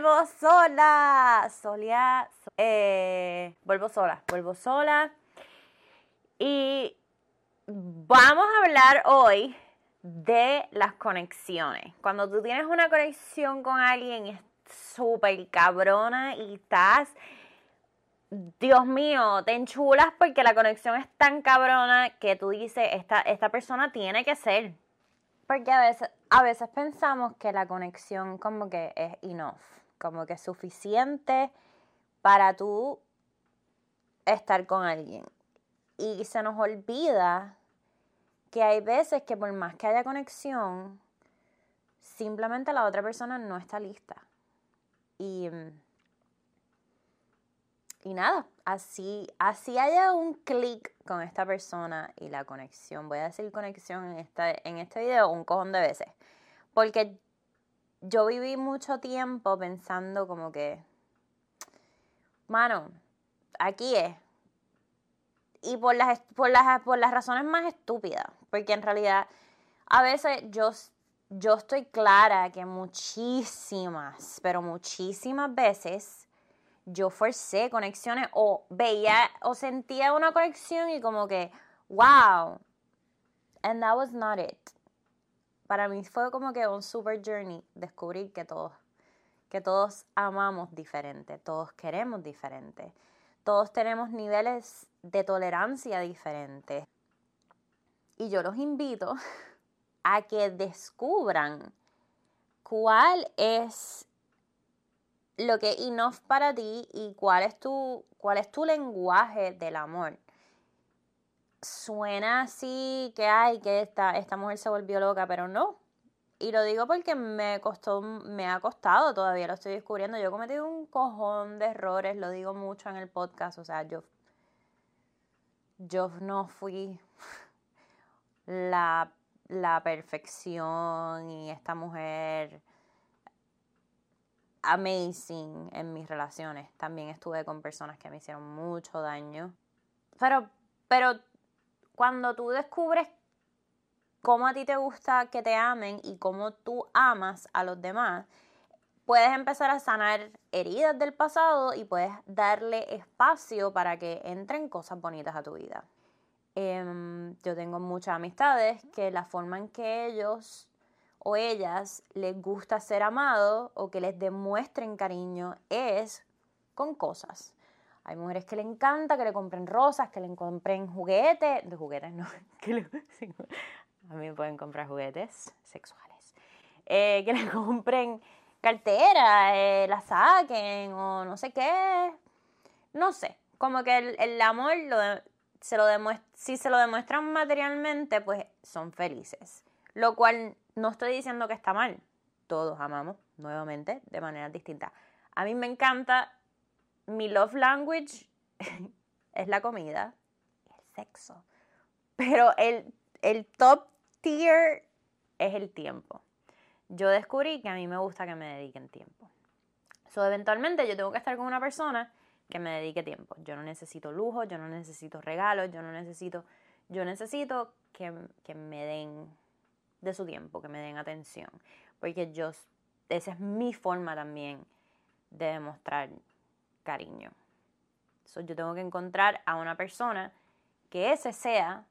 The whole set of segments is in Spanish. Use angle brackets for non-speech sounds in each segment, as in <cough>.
vuelvo sola. Solia, eh, vuelvo sola, vuelvo sola. Y vamos a hablar hoy de las conexiones. Cuando tú tienes una conexión con alguien es súper cabrona y estás, Dios mío, te enchulas porque la conexión es tan cabrona que tú dices, esta, esta persona tiene que ser. Porque a veces, a veces pensamos que la conexión como que es enough, como que suficiente para tú estar con alguien. Y se nos olvida que hay veces que por más que haya conexión, simplemente la otra persona no está lista. Y, y nada, así, así haya un clic con esta persona y la conexión. Voy a decir conexión en, esta, en este video un cojón de veces. Porque yo viví mucho tiempo pensando como que, mano, aquí es. Y por las, por las, por las razones más estúpidas. Porque en realidad, a veces yo, yo estoy clara que muchísimas, pero muchísimas veces yo forcé conexiones o veía o sentía una conexión y como que, wow. And that was not it. Para mí fue como que un super journey descubrir que todos, que todos amamos diferente, todos queremos diferente, todos tenemos niveles de tolerancia diferentes. Y yo los invito a que descubran cuál es lo que es enough para ti y cuál es tu, cuál es tu lenguaje del amor. Suena así que hay que esta, esta mujer se volvió loca, pero no. Y lo digo porque me costó, me ha costado, todavía lo estoy descubriendo. Yo he cometido un cojón de errores, lo digo mucho en el podcast. O sea, yo, yo no fui <laughs> la, la perfección y esta mujer amazing en mis relaciones. También estuve con personas que me hicieron mucho daño. Pero, pero cuando tú descubres cómo a ti te gusta que te amen y cómo tú amas a los demás, puedes empezar a sanar heridas del pasado y puedes darle espacio para que entren cosas bonitas a tu vida. Em, yo tengo muchas amistades que la forma en que ellos o ellas les gusta ser amados o que les demuestren cariño es con cosas. Hay mujeres que le encanta que le compren rosas, que le compren juguetes, de juguetes no, <laughs> que <laughs> a mí me pueden comprar juguetes sexuales, eh, que le <laughs> compren cartera, eh, la saquen o no sé qué, no sé, como que el, amor lo se lo si se lo demuestran materialmente, pues son felices. Lo cual no estoy diciendo que está mal. Todos amamos, nuevamente, de manera distinta. A mí me encanta, mi love language <laughs> es la comida y el sexo. Pero el, el top tier es el tiempo. Yo descubrí que a mí me gusta que me dediquen tiempo. So, eventualmente yo tengo que estar con una persona que me dedique tiempo. Yo no necesito lujo, yo no necesito regalos, yo no necesito, yo necesito que, que me den de su tiempo, que me den atención, porque yo, esa es mi forma también de demostrar cariño. yo tengo que encontrar a una persona que ese sea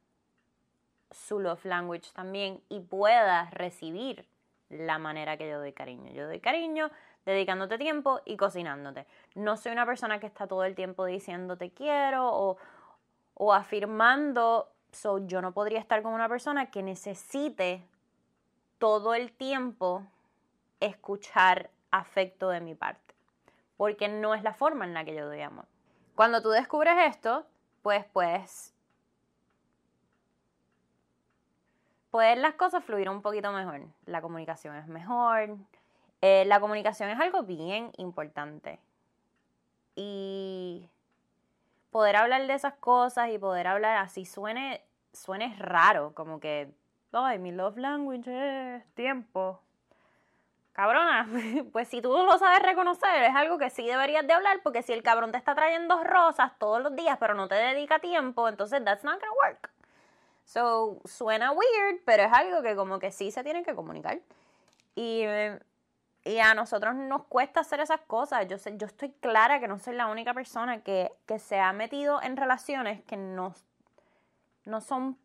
su love language también y pueda recibir la manera que yo doy cariño. Yo doy cariño dedicándote tiempo y cocinándote. No soy una persona que está todo el tiempo diciendo te quiero o, o afirmando. So, yo no podría estar con una persona que necesite todo el tiempo escuchar afecto de mi parte, porque no es la forma en la que yo doy amor. Cuando tú descubres esto, pues puedes pueden las cosas fluir un poquito mejor. La comunicación es mejor. Eh, la comunicación es algo bien importante. Y poder hablar de esas cosas y poder hablar así suene, suene raro, como que ay, mi love language es tiempo. Cabrona, <laughs> pues si tú lo sabes reconocer, es algo que sí deberías de hablar, porque si el cabrón te está trayendo rosas todos los días, pero no te dedica tiempo, entonces that's not gonna work. So, suena weird, pero es algo que como que sí se tiene que comunicar. Y, Y a nosotros nos cuesta hacer esas cosas. Yo, sé, yo estoy clara que no soy la única persona que, se ha metido en relaciones que no, no son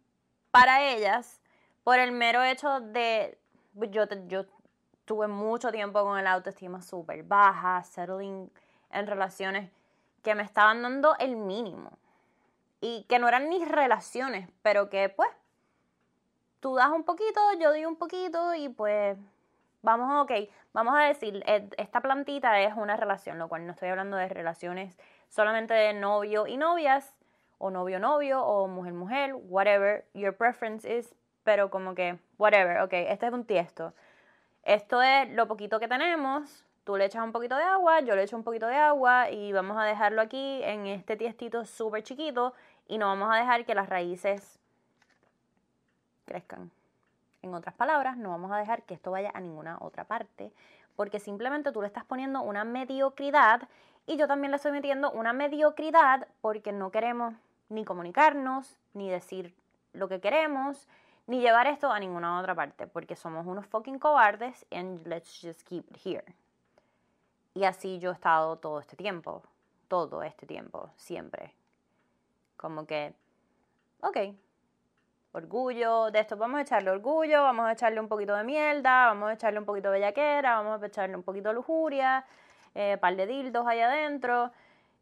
para ellas por el mero hecho de... Yo, yo tuve mucho tiempo con el autoestima súper baja, settling en relaciones que me estaban dando el mínimo. Y que no eran ni relaciones, pero que pues tú das un poquito, yo doy un poquito y pues vamos, ok, vamos a decir, eh, esta plantita es una relación, lo cual no estoy hablando de relaciones solamente de novio y novias, o novio-novio, o mujer-mujer, whatever your preference is, pero como que, whatever, ok, este es un tiesto. Esto es lo poquito que tenemos, tú le echas un poquito de agua, yo le echo un poquito de agua y vamos a dejarlo aquí en este tiestito súper chiquito y no vamos a dejar que las raíces crezcan. En otras palabras, no vamos a dejar que esto vaya a ninguna otra parte, porque simplemente tú le estás poniendo una mediocridad y yo también le estoy metiendo una mediocridad porque no queremos ni comunicarnos, ni decir lo que queremos, ni llevar esto a ninguna otra parte, porque somos unos fucking cobardes and let's just keep it here. Y así yo he estado todo este tiempo, todo este tiempo, siempre. Como que, ok, orgullo, de esto vamos a echarle orgullo, vamos a echarle un poquito de mierda, vamos a echarle un poquito de bellaquera, vamos a echarle un poquito de lujuria, eh, par de dildos allá adentro.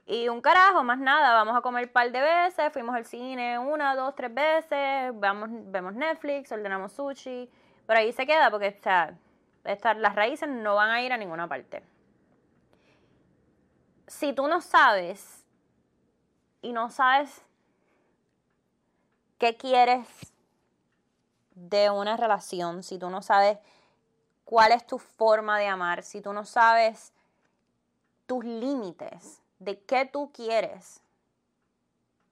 Y un carajo, más nada, vamos a comer un par de veces, fuimos al cine una, dos, tres veces, vamos, vemos Netflix, ordenamos sushi, pero ahí se queda porque, o sea, las raíces no van a ir a ninguna parte. Si tú no sabes y no sabes qué quieres de una relación, si tú no sabes cuál es tu forma de amar, si tú no sabes tus límites de qué tú quieres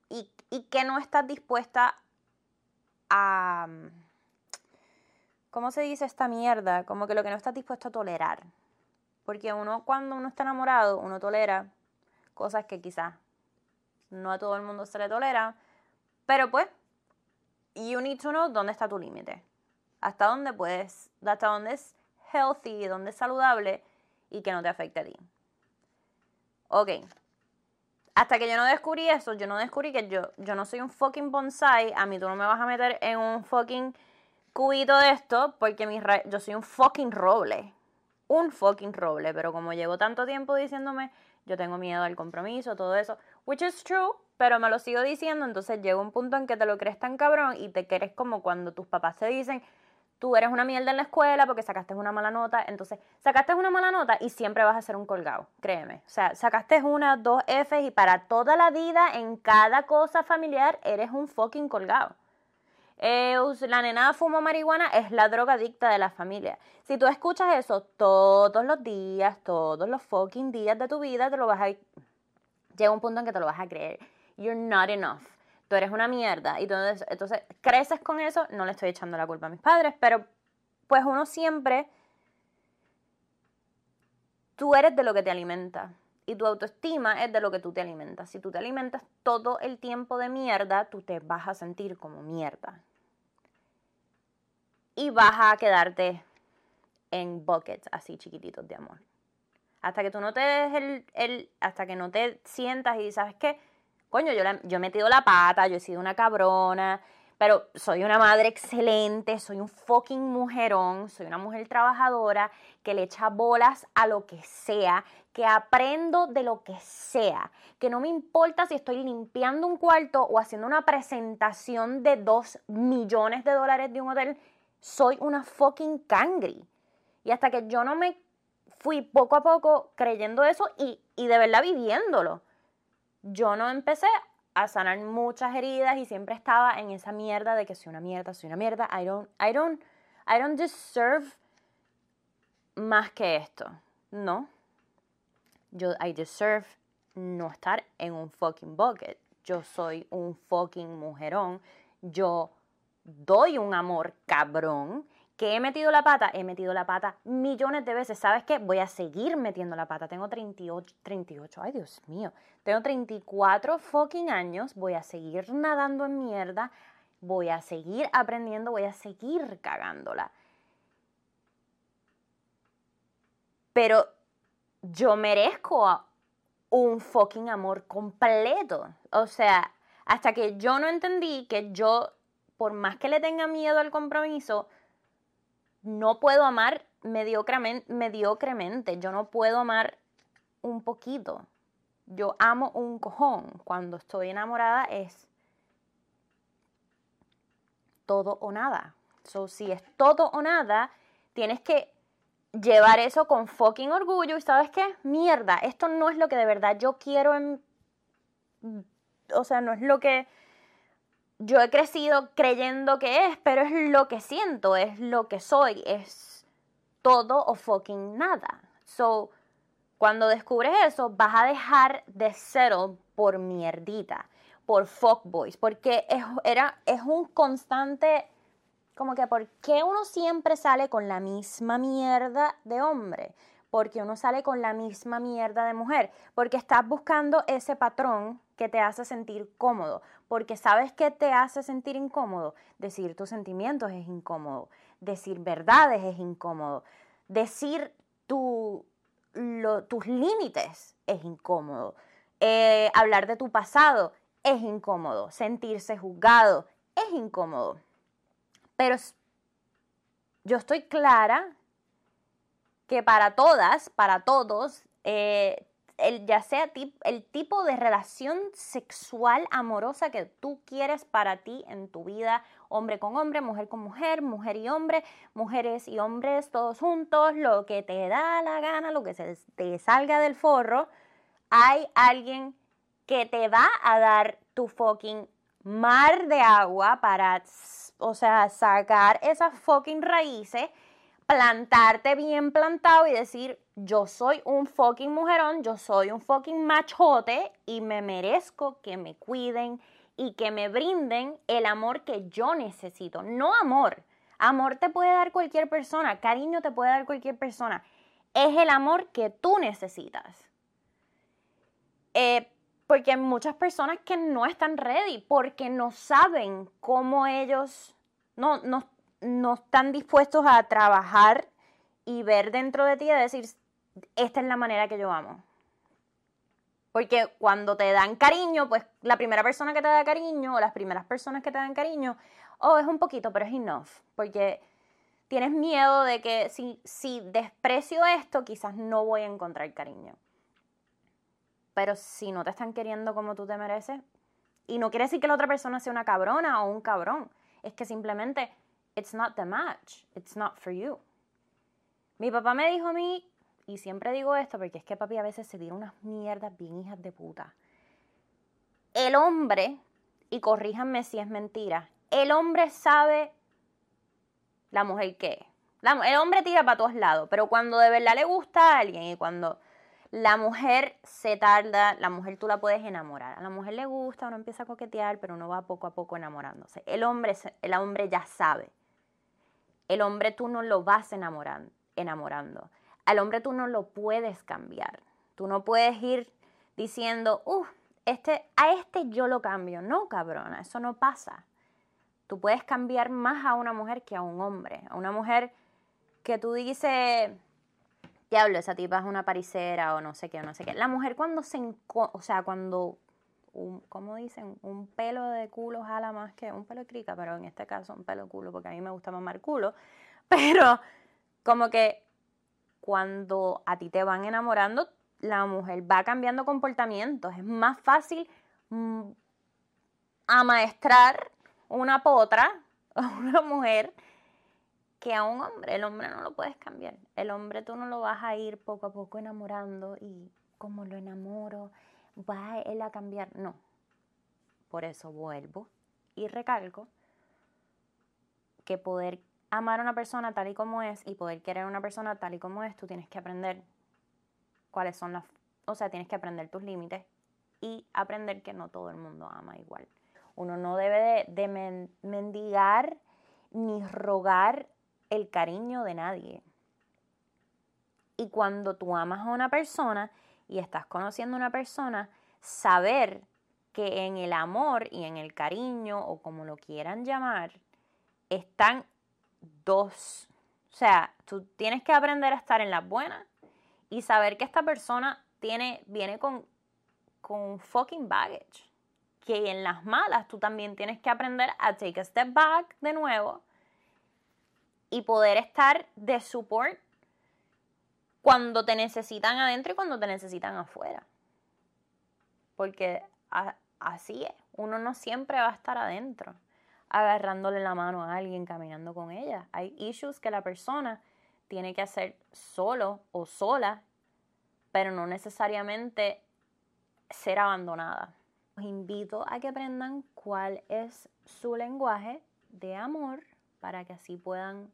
y, y que no estás dispuesta a... ¿Cómo se dice esta mierda? Como que lo que no estás dispuesto a tolerar. Porque uno cuando uno está enamorado, uno tolera cosas que quizás no a todo el mundo se le tolera, pero pues you need to know dónde está tu límite. Hasta dónde puedes, hasta dónde es healthy, dónde es saludable y que no te afecte a ti. Ok. Hasta que yo no descubrí eso, yo no descubrí que yo, yo no soy un fucking bonsai. A mí tú no me vas a meter en un fucking cubito de esto porque yo soy un fucking roble. Un fucking roble. Pero como llevo tanto tiempo diciéndome, yo tengo miedo al compromiso, todo eso. Which is true pero me lo sigo diciendo, entonces llega un punto en que te lo crees tan cabrón y te crees como cuando tus papás te dicen, tú eres una mierda en la escuela porque sacaste una mala nota, entonces sacaste una mala nota y siempre vas a ser un colgado, créeme. O sea, sacaste una, dos Fs y para toda la vida, en cada cosa familiar, eres un fucking colgado. La nena fuma marihuana es la droga adicta de la familia. Si tú escuchas eso todos los días, todos los fucking días de tu vida, te lo vas a... Llega un punto en que te lo vas a creer you're not enough. Tú eres una mierda. Y entonces, entonces creces con eso. No le estoy echando la culpa a mis padres, pero pues uno siempre. Tú eres de lo que te alimenta. Y tu autoestima es de lo que tú te alimentas. Si tú te alimentas todo el tiempo de mierda, tú te vas a sentir como mierda. Y vas a quedarte en buckets así chiquititos de amor. Hasta que tú no te des el, el, hasta que no te sientas y sabes que coño, yo, yo he metido la pata, yo he sido una cabrona, pero soy una madre excelente, soy un fucking mujerón, soy una mujer trabajadora que le echa bolas a lo que sea, que aprendo de lo que sea, que no me importa si estoy limpiando un cuarto o haciendo una presentación de dos millones de dólares de un hotel, soy una fucking cangri. Y hasta que yo no me fui poco a poco creyendo eso y, y de verdad viviéndolo yo no empecé a sanar muchas heridas y siempre estaba en esa mierda de que soy una mierda, soy una mierda. I don't, I don't, I don't deserve más que esto. No. Yo, I deserve no estar en un fucking bucket. Yo soy un fucking mujerón. Yo doy un amor cabrón que he metido la pata, he metido la pata millones de veces. ¿Sabes qué? Voy a seguir metiendo la pata. Tengo 38, 38, ay Dios mío. Tengo 34 fucking años. Voy a seguir nadando en mierda. Voy a seguir aprendiendo. Voy a seguir cagándola. pero yo merezco un fucking amor completo. O sea, hasta que yo no entendí que yo, por más que le tenga miedo al compromiso, no puedo amar mediocremente. Yo no puedo amar un poquito. Yo amo un cojón. Cuando estoy enamorada es todo o nada. So, si es todo o nada, tienes que llevar eso con fucking orgullo y sabes qué, mierda, esto no es lo que de verdad yo quiero en... O sea, no es lo que yo he crecido creyendo que es, pero es lo que siento, es lo que soy, es todo o fucking nada. So, cuando descubres eso, vas a dejar de settle por mierdita, por fuckboys, porque es, era, es un constante como que, ¿por qué uno siempre sale con la misma mierda de hombre? Porque uno sale con la misma mierda de mujer. Porque estás buscando ese patrón que te hace sentir cómodo. Porque sabes que te hace sentir incómodo. Decir tus sentimientos es incómodo. Decir verdades es incómodo. Decir tus límites es incómodo. Eh, hablar de tu pasado es incómodo. Sentirse juzgado es incómodo. Pero yo estoy clara que para todas, para todos, eh, el, ya sea el tipo de relación sexual amorosa que tú quieres para ti en tu vida, hombre con hombre, mujer con mujer, mujer y hombre, mujeres y hombres todos juntos, lo que te da la gana, lo que se te salga del forro, hay alguien que te va a dar tu fucking mar de agua para o sea, sacar esas fucking raíces, plantarte bien plantado y decir, yo soy un fucking mujerón, yo soy un fucking machote y me merezco que me cuiden y que me brinden el amor que yo necesito. No amor. Amor te puede dar cualquier persona, cariño te puede dar cualquier persona. Es el amor que tú necesitas. Eh, porque hay muchas personas que no están ready porque no saben cómo ellos no, no, no están dispuestos a trabajar y ver dentro de ti y decir, esta es la manera que yo amo. Porque cuando te dan cariño, pues la primera persona que te da cariño o las primeras personas que te dan cariño, oh, es un poquito, pero es enough. Porque tienes miedo de que si, si desprecio esto, quizás no voy a encontrar cariño. Pero si no te están queriendo como tú te mereces, y no quiere decir que la otra persona sea una cabrona o un cabrón, es que simplemente it's not the match, it's not for you. Mi papá me dijo a mí, y siempre digo esto porque es que papi a veces se tira unas mierdas bien hijas de puta. El hombre, y corríjanme si es mentira, el hombre sabe la mujer qué. el hombre tira para todos lados, pero cuando de verdad le gusta a alguien y cuando la mujer se tarda, la mujer tú la puedes enamorar. A la mujer le gusta, uno empieza a coquetear, pero uno va poco a poco enamorándose. El hombre, el hombre ya sabe. El hombre tú no lo vas enamorando, enamorando. Al hombre tú no lo puedes cambiar. Tú no puedes ir diciendo, uh, este, a este yo lo cambio. No, cabrona, eso no pasa. Tú puedes cambiar más a una mujer que a un hombre. A una mujer que tú dices, diablo, esa tipa es una paricera o no sé qué, o no sé qué. La mujer cuando se, o sea, cuando, un, ¿cómo dicen? Un pelo de culo jala más que un pelo de crica, pero en este caso un pelo de culo, porque a mí me gusta mamar culo. <laughs> Pero como que cuando a ti te van enamorando, la mujer va cambiando comportamientos. Es más fácil mm, amaestrar una potra <laughs> a una mujer que a un hombre, el hombre no lo puedes cambiar. El hombre tú no lo vas a ir poco a poco enamorando y como lo enamoro, va él a cambiar. No. Por eso vuelvo y recalco que poder amar a una persona tal y como es y poder querer a una persona tal y como es, tú tienes que aprender cuáles son las, o sea, tienes que aprender tus límites y aprender que no todo el mundo ama igual. Uno no debe de, de mendigar ni rogar el cariño de nadie. Y cuando tú amas a una persona y estás conociendo a una persona, saber que en el amor y en el cariño, o como lo quieran llamar, están dos. O sea, tú tienes que aprender a estar en las buenas y saber que esta persona tiene, viene con, con fucking baggage. Que en las malas tú también tienes que aprender a take a step back de nuevo y poder estar de support cuando te necesitan adentro y cuando te necesitan afuera. Porque así es, uno no siempre va a estar adentro, agarrándole la mano a alguien, caminando con ella. Hay issues que la persona tiene que hacer solo o sola, pero no necesariamente ser abandonada. Os invito a que aprendan cuál es su lenguaje de amor para que así puedan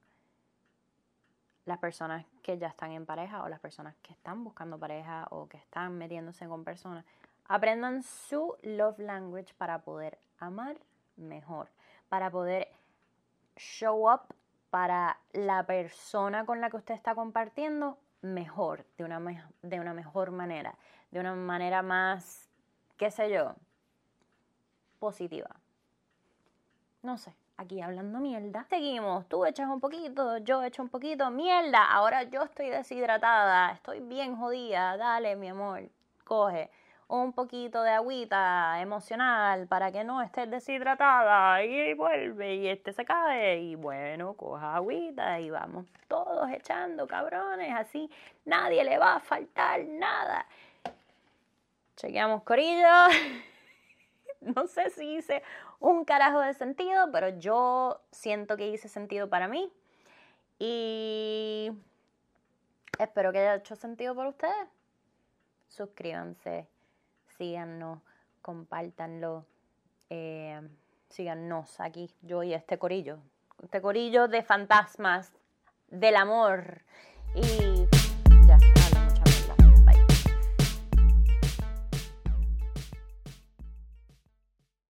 las personas que ya están en pareja o las personas que están buscando pareja o que están metiéndose con personas, aprendan su love language para poder amar mejor, para poder show up para la persona con la que usted está compartiendo mejor, de una, de una mejor manera, de una manera más, qué sé yo, positiva. No sé aquí hablando mierda. Seguimos, tú echas un poquito, yo echo un poquito, mierda, ahora yo estoy deshidratada, estoy bien jodida, dale mi amor, coge un poquito de agüita emocional para que no estés deshidratada y vuelve y este se cae y bueno, coja agüita y vamos todos echando cabrones, así nadie le va a faltar nada. Chequeamos corillo. <laughs> <laughs> no sé si hice un carajo de sentido, pero yo siento que hice sentido para mí. Y espero que haya hecho sentido para ustedes. Suscríbanse, síganos, compártanlo, eh, síganos aquí, yo y este corillo. Este corillo de fantasmas del amor. Y